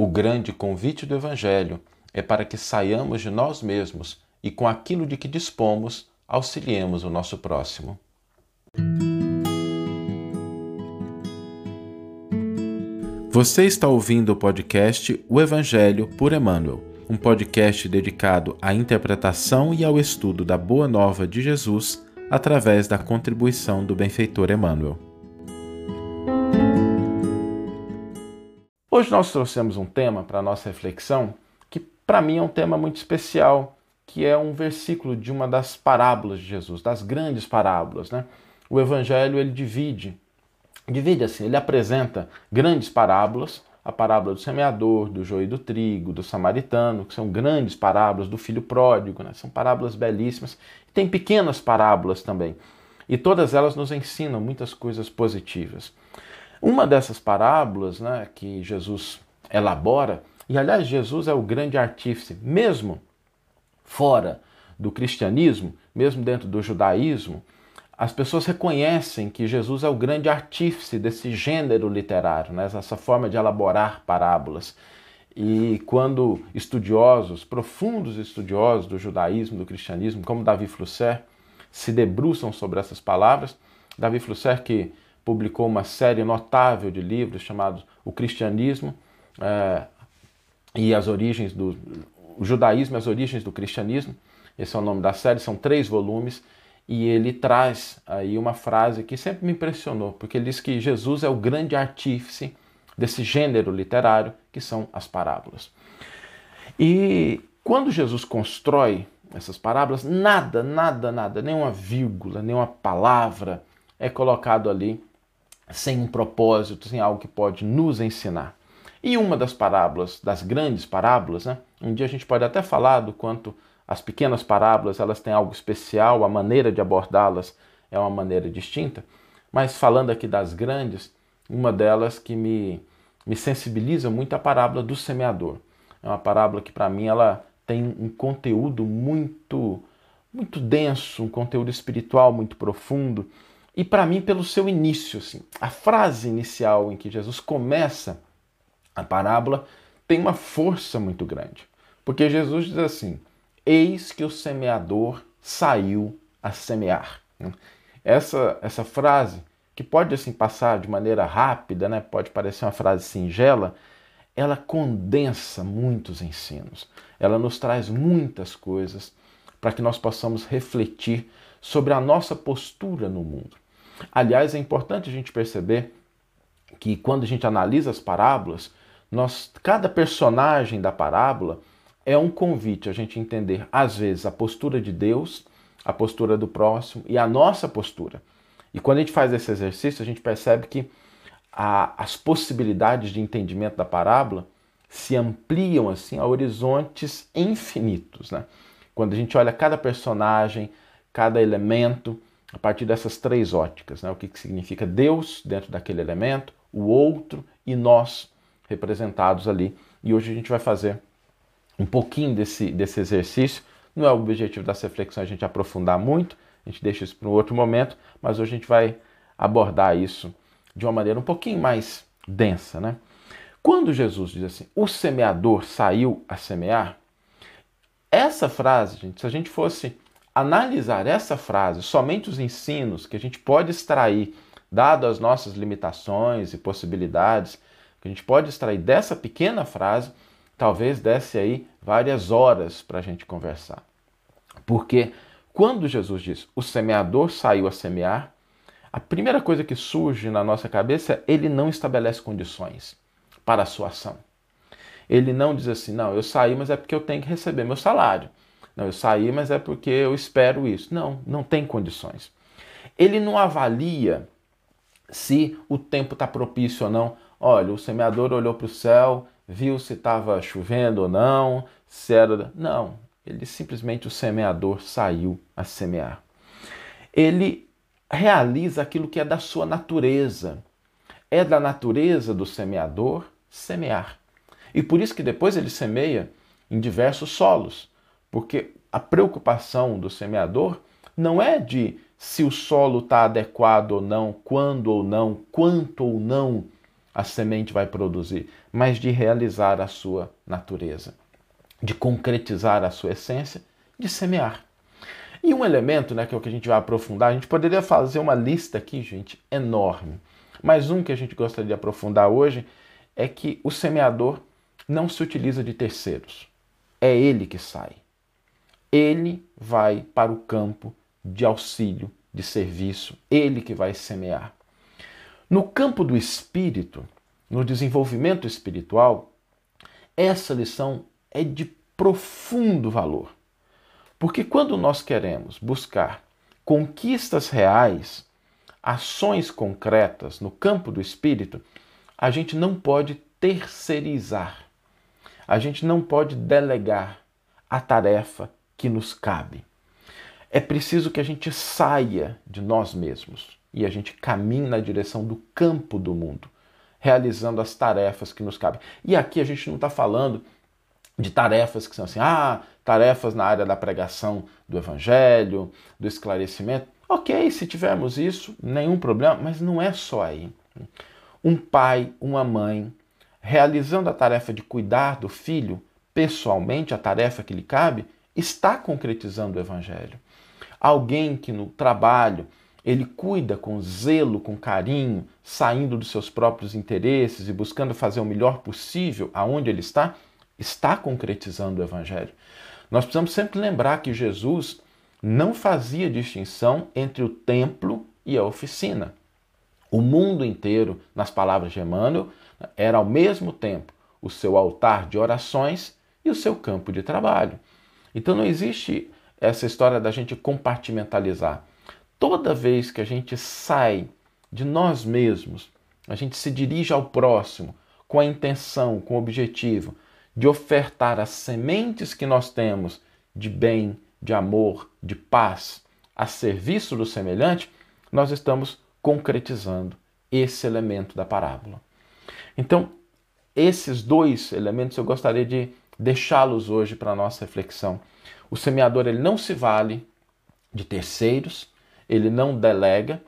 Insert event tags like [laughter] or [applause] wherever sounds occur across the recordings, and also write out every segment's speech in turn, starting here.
O grande convite do Evangelho é para que saiamos de nós mesmos e, com aquilo de que dispomos, auxiliemos o nosso próximo. Você está ouvindo o podcast O Evangelho por Emmanuel, um podcast dedicado à interpretação e ao estudo da Boa Nova de Jesus através da contribuição do benfeitor Emmanuel. Hoje nós trouxemos um tema para a nossa reflexão que, para mim, é um tema muito especial, que é um versículo de uma das parábolas de Jesus, das grandes parábolas. Né? O Evangelho ele divide, divide assim, ele apresenta grandes parábolas, a parábola do semeador, do joio e do trigo, do samaritano, que são grandes parábolas, do filho pródigo, né? são parábolas belíssimas. Tem pequenas parábolas também, e todas elas nos ensinam muitas coisas positivas. Uma dessas parábolas né, que Jesus elabora, e aliás, Jesus é o grande artífice, mesmo fora do cristianismo, mesmo dentro do judaísmo, as pessoas reconhecem que Jesus é o grande artífice desse gênero literário, né, essa forma de elaborar parábolas. E quando estudiosos, profundos estudiosos do judaísmo, do cristianismo, como Davi Flusser, se debruçam sobre essas palavras, Davi Flusser, que publicou uma série notável de livros chamados O Cristianismo é, e as Origens do o Judaísmo e as Origens do Cristianismo. Esse é o nome da série, são três volumes e ele traz aí uma frase que sempre me impressionou, porque ele diz que Jesus é o grande artífice desse gênero literário que são as parábolas. E quando Jesus constrói essas parábolas, nada, nada, nada, nenhuma vírgula, nenhuma palavra é colocado ali sem um propósito, sem algo que pode nos ensinar. E uma das parábolas, das grandes parábolas, né? um dia a gente pode até falar do quanto as pequenas parábolas elas têm algo especial, a maneira de abordá-las é uma maneira distinta, mas falando aqui das grandes, uma delas que me, me sensibiliza muito é a parábola do semeador. É uma parábola que para mim ela tem um conteúdo muito muito denso, um conteúdo espiritual muito profundo e para mim, pelo seu início, assim, a frase inicial em que Jesus começa a parábola tem uma força muito grande. Porque Jesus diz assim: Eis que o semeador saiu a semear. Essa, essa frase, que pode assim passar de maneira rápida, né? pode parecer uma frase singela, ela condensa muitos ensinos. Ela nos traz muitas coisas para que nós possamos refletir sobre a nossa postura no mundo. Aliás, é importante a gente perceber que quando a gente analisa as parábolas, nós, cada personagem da parábola é um convite a gente entender, às vezes, a postura de Deus, a postura do próximo e a nossa postura. E quando a gente faz esse exercício, a gente percebe que a, as possibilidades de entendimento da parábola se ampliam assim a horizontes infinitos. Né? Quando a gente olha cada personagem, cada elemento, a partir dessas três óticas, né? o que, que significa Deus dentro daquele elemento, o outro e nós representados ali. E hoje a gente vai fazer um pouquinho desse, desse exercício. Não é o objetivo dessa reflexão a gente aprofundar muito, a gente deixa isso para um outro momento, mas hoje a gente vai abordar isso de uma maneira um pouquinho mais densa. Né? Quando Jesus diz assim, o semeador saiu a semear, essa frase, gente, se a gente fosse analisar essa frase, somente os ensinos que a gente pode extrair, dado as nossas limitações e possibilidades, que a gente pode extrair dessa pequena frase, talvez desse aí várias horas para a gente conversar. Porque quando Jesus diz o semeador saiu a semear, a primeira coisa que surge na nossa cabeça é ele não estabelece condições para a sua ação. Ele não diz assim, não, eu saí, mas é porque eu tenho que receber meu salário. Não, eu saí, mas é porque eu espero isso. Não, não tem condições. Ele não avalia se o tempo está propício ou não. Olha, o semeador olhou para o céu, viu se estava chovendo ou não, se era. Não, ele simplesmente o semeador saiu a semear. Ele realiza aquilo que é da sua natureza. É da natureza do semeador semear. E por isso que depois ele semeia em diversos solos. Porque a preocupação do semeador não é de se o solo está adequado ou não, quando ou não, quanto ou não a semente vai produzir, mas de realizar a sua natureza, de concretizar a sua essência, de semear. E um elemento, né, que é o que a gente vai aprofundar, a gente poderia fazer uma lista aqui, gente, enorme. Mas um que a gente gostaria de aprofundar hoje é que o semeador não se utiliza de terceiros. É ele que sai. Ele vai para o campo de auxílio, de serviço, ele que vai semear. No campo do espírito, no desenvolvimento espiritual, essa lição é de profundo valor. Porque quando nós queremos buscar conquistas reais, ações concretas no campo do espírito, a gente não pode terceirizar, a gente não pode delegar a tarefa que nos cabe. É preciso que a gente saia de nós mesmos e a gente caminhe na direção do campo do mundo, realizando as tarefas que nos cabem. E aqui a gente não está falando de tarefas que são assim, ah, tarefas na área da pregação do evangelho, do esclarecimento. Ok, se tivermos isso, nenhum problema, mas não é só aí. Um pai, uma mãe, realizando a tarefa de cuidar do filho, pessoalmente, a tarefa que lhe cabe, está concretizando o evangelho. Alguém que no trabalho ele cuida com zelo, com carinho, saindo dos seus próprios interesses e buscando fazer o melhor possível aonde ele está, está concretizando o Evangelho. Nós precisamos sempre lembrar que Jesus não fazia distinção entre o templo e a oficina. O mundo inteiro, nas palavras de Emmanuel, era ao mesmo tempo o seu altar de orações e o seu campo de trabalho. Então não existe essa história da gente compartimentalizar. Toda vez que a gente sai de nós mesmos, a gente se dirige ao próximo com a intenção, com o objetivo de ofertar as sementes que nós temos de bem, de amor, de paz a serviço do semelhante, nós estamos concretizando esse elemento da parábola. Então, esses dois elementos eu gostaria de deixá-los hoje para a nossa reflexão. O semeador ele não se vale de terceiros, ele não delega,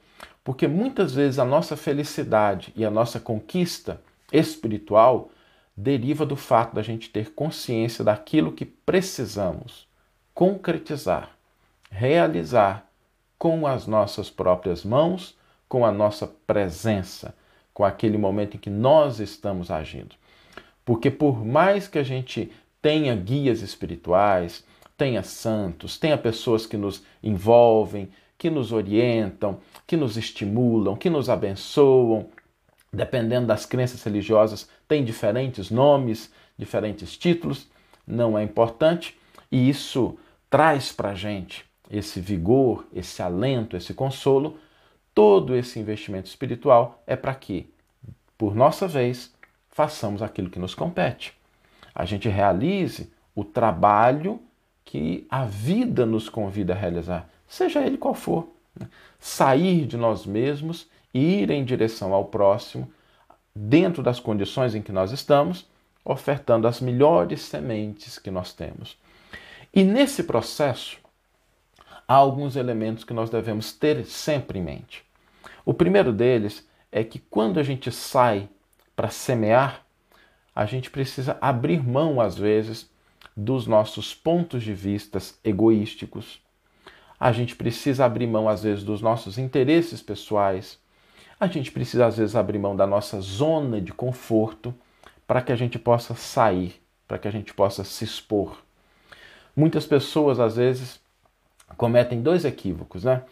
porque muitas vezes a nossa felicidade e a nossa conquista espiritual deriva do fato da gente ter consciência daquilo que precisamos concretizar, realizar com as nossas próprias mãos, com a nossa presença, com aquele momento em que nós estamos agindo. Porque por mais que a gente tenha guias espirituais, tenha santos, tenha pessoas que nos envolvem, que nos orientam, que nos estimulam, que nos abençoam, dependendo das crenças religiosas, tem diferentes nomes, diferentes títulos, não é importante, e isso traz para a gente esse vigor, esse alento, esse consolo. Todo esse investimento espiritual é para que, por nossa vez, façamos aquilo que nos compete. A gente realize o trabalho que a vida nos convida a realizar, seja ele qual for. Né? Sair de nós mesmos e ir em direção ao próximo, dentro das condições em que nós estamos, ofertando as melhores sementes que nós temos. E nesse processo, há alguns elementos que nós devemos ter sempre em mente. O primeiro deles é que quando a gente sai para semear, a gente precisa abrir mão, às vezes, dos nossos pontos de vistas egoísticos. A gente precisa abrir mão, às vezes, dos nossos interesses pessoais a gente precisa às vezes abrir mão da nossa zona de conforto para que a gente possa sair, para que a gente possa se expor. Muitas pessoas às vezes cometem dois equívocos, né?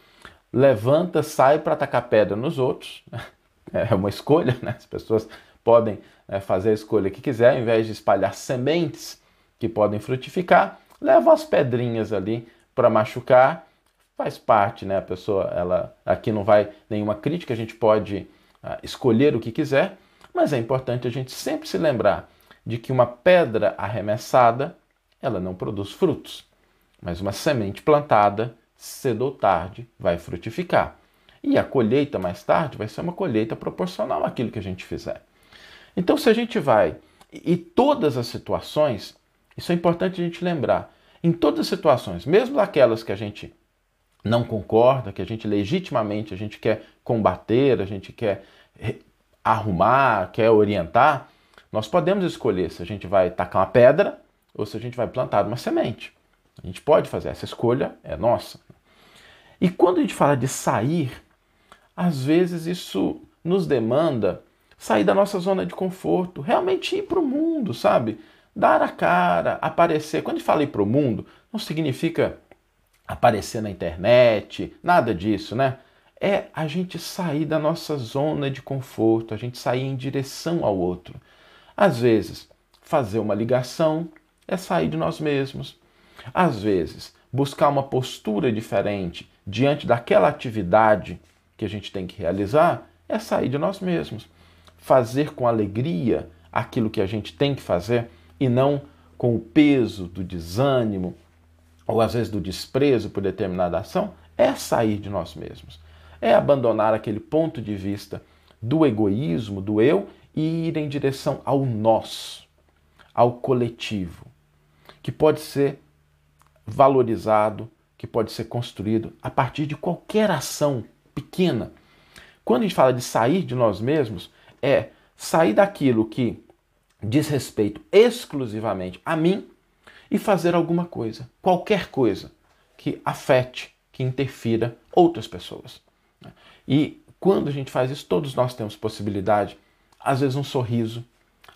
Levanta, sai para atacar pedra nos outros. [laughs] É uma escolha, né? As pessoas podem né, fazer a escolha que quiser, ao invés de espalhar sementes que podem frutificar, levam as pedrinhas ali para machucar faz parte, né? A pessoa, ela aqui não vai nenhuma crítica, a gente pode uh, escolher o que quiser, mas é importante a gente sempre se lembrar de que uma pedra arremessada, ela não produz frutos, mas uma semente plantada, cedo ou tarde, vai frutificar. E a colheita mais tarde vai ser uma colheita proporcional àquilo que a gente fizer. Então, se a gente vai, e todas as situações, isso é importante a gente lembrar, em todas as situações, mesmo aquelas que a gente não concorda, que a gente legitimamente a gente quer combater, a gente quer arrumar, quer orientar, nós podemos escolher se a gente vai tacar uma pedra ou se a gente vai plantar uma semente. A gente pode fazer essa escolha, é nossa. E quando a gente fala de sair, às vezes isso nos demanda sair da nossa zona de conforto, realmente ir para o mundo, sabe? Dar a cara, aparecer. Quando ir para o mundo, não significa aparecer na internet, nada disso, né? É a gente sair da nossa zona de conforto, a gente sair em direção ao outro. Às vezes, fazer uma ligação é sair de nós mesmos. Às vezes, buscar uma postura diferente diante daquela atividade que a gente tem que realizar é sair de nós mesmos. Fazer com alegria aquilo que a gente tem que fazer e não com o peso do desânimo ou às vezes do desprezo por determinada ação é sair de nós mesmos. É abandonar aquele ponto de vista do egoísmo, do eu e ir em direção ao nós, ao coletivo, que pode ser valorizado, que pode ser construído a partir de qualquer ação pequena. Quando a gente fala de sair de nós mesmos, é sair daquilo que diz respeito exclusivamente a mim e fazer alguma coisa, qualquer coisa que afete, que interfira outras pessoas. E quando a gente faz isso, todos nós temos possibilidade, às vezes um sorriso,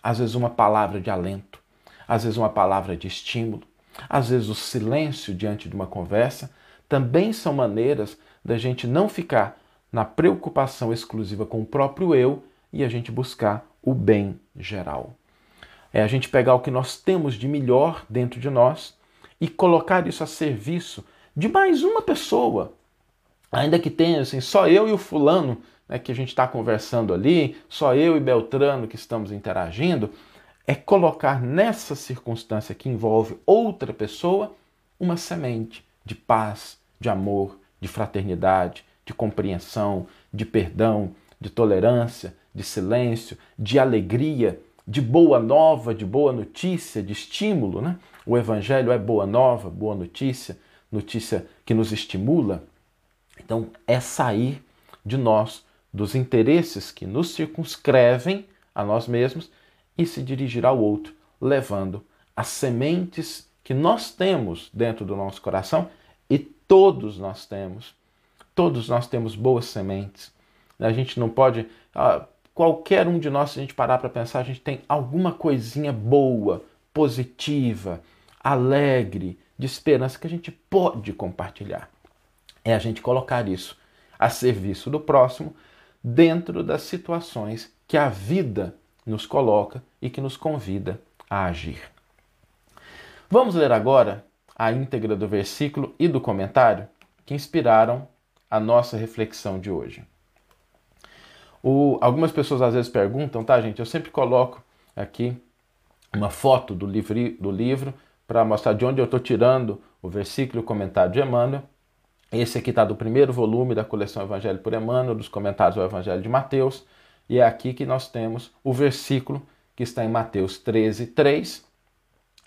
às vezes uma palavra de alento, às vezes uma palavra de estímulo, às vezes o silêncio diante de uma conversa, também são maneiras da gente não ficar na preocupação exclusiva com o próprio eu e a gente buscar o bem geral. É a gente pegar o que nós temos de melhor dentro de nós e colocar isso a serviço de mais uma pessoa. Ainda que tenha assim, só eu e o fulano né, que a gente está conversando ali, só eu e Beltrano que estamos interagindo, é colocar nessa circunstância que envolve outra pessoa uma semente de paz, de amor, de fraternidade, de compreensão, de perdão, de tolerância, de silêncio, de alegria, de boa nova, de boa notícia, de estímulo. Né? O Evangelho é boa nova, boa notícia, notícia que nos estimula. Então, é sair de nós, dos interesses que nos circunscrevem a nós mesmos e se dirigir ao outro, levando as sementes que nós temos dentro do nosso coração e todos nós temos. Todos nós temos boas sementes. A gente não pode. Ah, qualquer um de nós, se a gente parar para pensar, a gente tem alguma coisinha boa, positiva, alegre, de esperança que a gente pode compartilhar. É a gente colocar isso a serviço do próximo dentro das situações que a vida nos coloca e que nos convida a agir. Vamos ler agora a íntegra do versículo e do comentário que inspiraram a nossa reflexão de hoje. O, algumas pessoas às vezes perguntam, tá, gente? Eu sempre coloco aqui uma foto do livro, do livro para mostrar de onde eu estou tirando o versículo e o comentário de Emmanuel. Esse aqui está do primeiro volume da coleção Evangelho por Emmanuel, dos comentários do Evangelho de Mateus. E é aqui que nós temos o versículo que está em Mateus 13, 3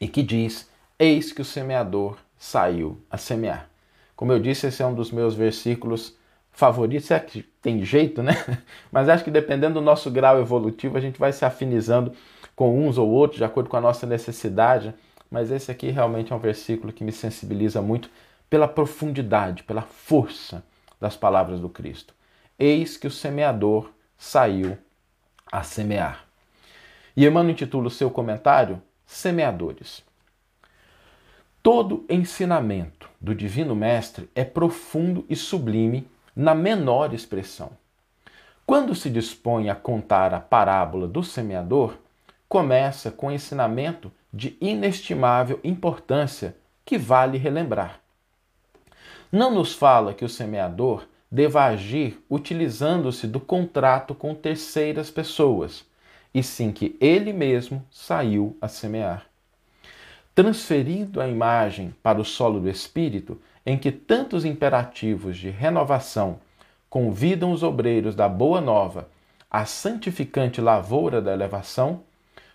e que diz: Eis que o semeador saiu a semear. Como eu disse, esse é um dos meus versículos favoritos. É que tem jeito, né? [laughs] Mas acho que dependendo do nosso grau evolutivo, a gente vai se afinizando com uns ou outros, de acordo com a nossa necessidade. Mas esse aqui realmente é um versículo que me sensibiliza muito pela profundidade, pela força das palavras do Cristo. Eis que o semeador saiu a semear. E Emmanuel intitula o seu comentário Semeadores. Todo ensinamento do Divino Mestre é profundo e sublime na menor expressão. Quando se dispõe a contar a parábola do semeador, começa com ensinamento de inestimável importância que vale relembrar. Não nos fala que o semeador deva agir utilizando-se do contrato com terceiras pessoas, e sim que ele mesmo saiu a semear. Transferindo a imagem para o solo do espírito, em que tantos imperativos de renovação convidam os obreiros da Boa Nova à santificante lavoura da elevação,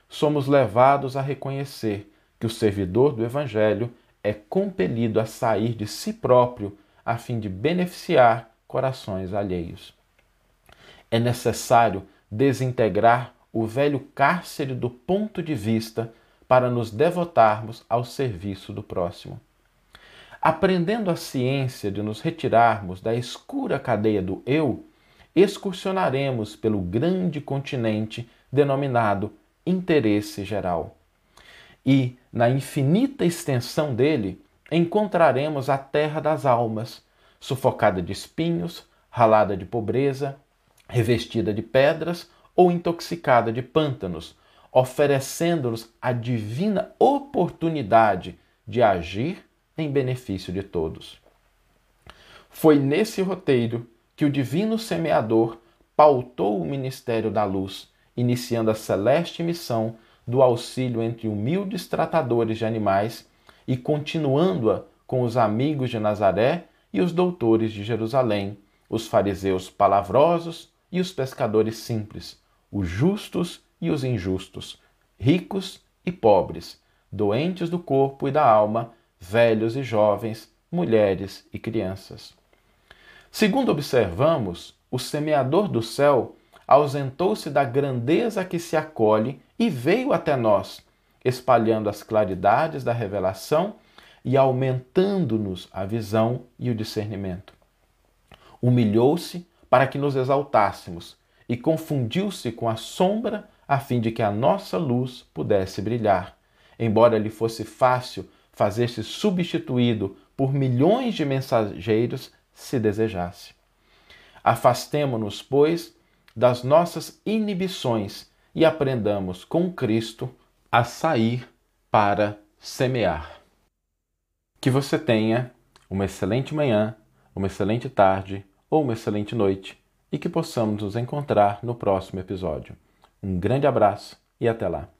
somos levados a reconhecer que o servidor do Evangelho é compelido a sair de si próprio a fim de beneficiar corações alheios. É necessário desintegrar o velho cárcere do ponto de vista para nos devotarmos ao serviço do próximo. Aprendendo a ciência de nos retirarmos da escura cadeia do eu, excursionaremos pelo grande continente denominado interesse geral. E, na infinita extensão dele, encontraremos a terra das almas, sufocada de espinhos, ralada de pobreza, revestida de pedras ou intoxicada de pântanos, oferecendo-nos a divina oportunidade de agir em benefício de todos. Foi nesse roteiro que o divino semeador pautou o ministério da luz, iniciando a celeste missão do auxílio entre humildes tratadores de animais e continuando-a com os amigos de Nazaré e os doutores de Jerusalém, os fariseus palavrosos e os pescadores simples, os justos e os injustos, ricos e pobres, doentes do corpo e da alma, velhos e jovens, mulheres e crianças. Segundo observamos, o semeador do céu ausentou-se da grandeza que se acolhe e veio até nós, espalhando as claridades da revelação e aumentando-nos a visão e o discernimento. Humilhou-se para que nos exaltássemos e confundiu-se com a sombra a fim de que a nossa luz pudesse brilhar, embora lhe fosse fácil fazer-se substituído por milhões de mensageiros se desejasse. Afastemo-nos, pois, das nossas inibições e aprendamos com Cristo a sair para semear. Que você tenha uma excelente manhã, uma excelente tarde ou uma excelente noite e que possamos nos encontrar no próximo episódio. Um grande abraço e até lá!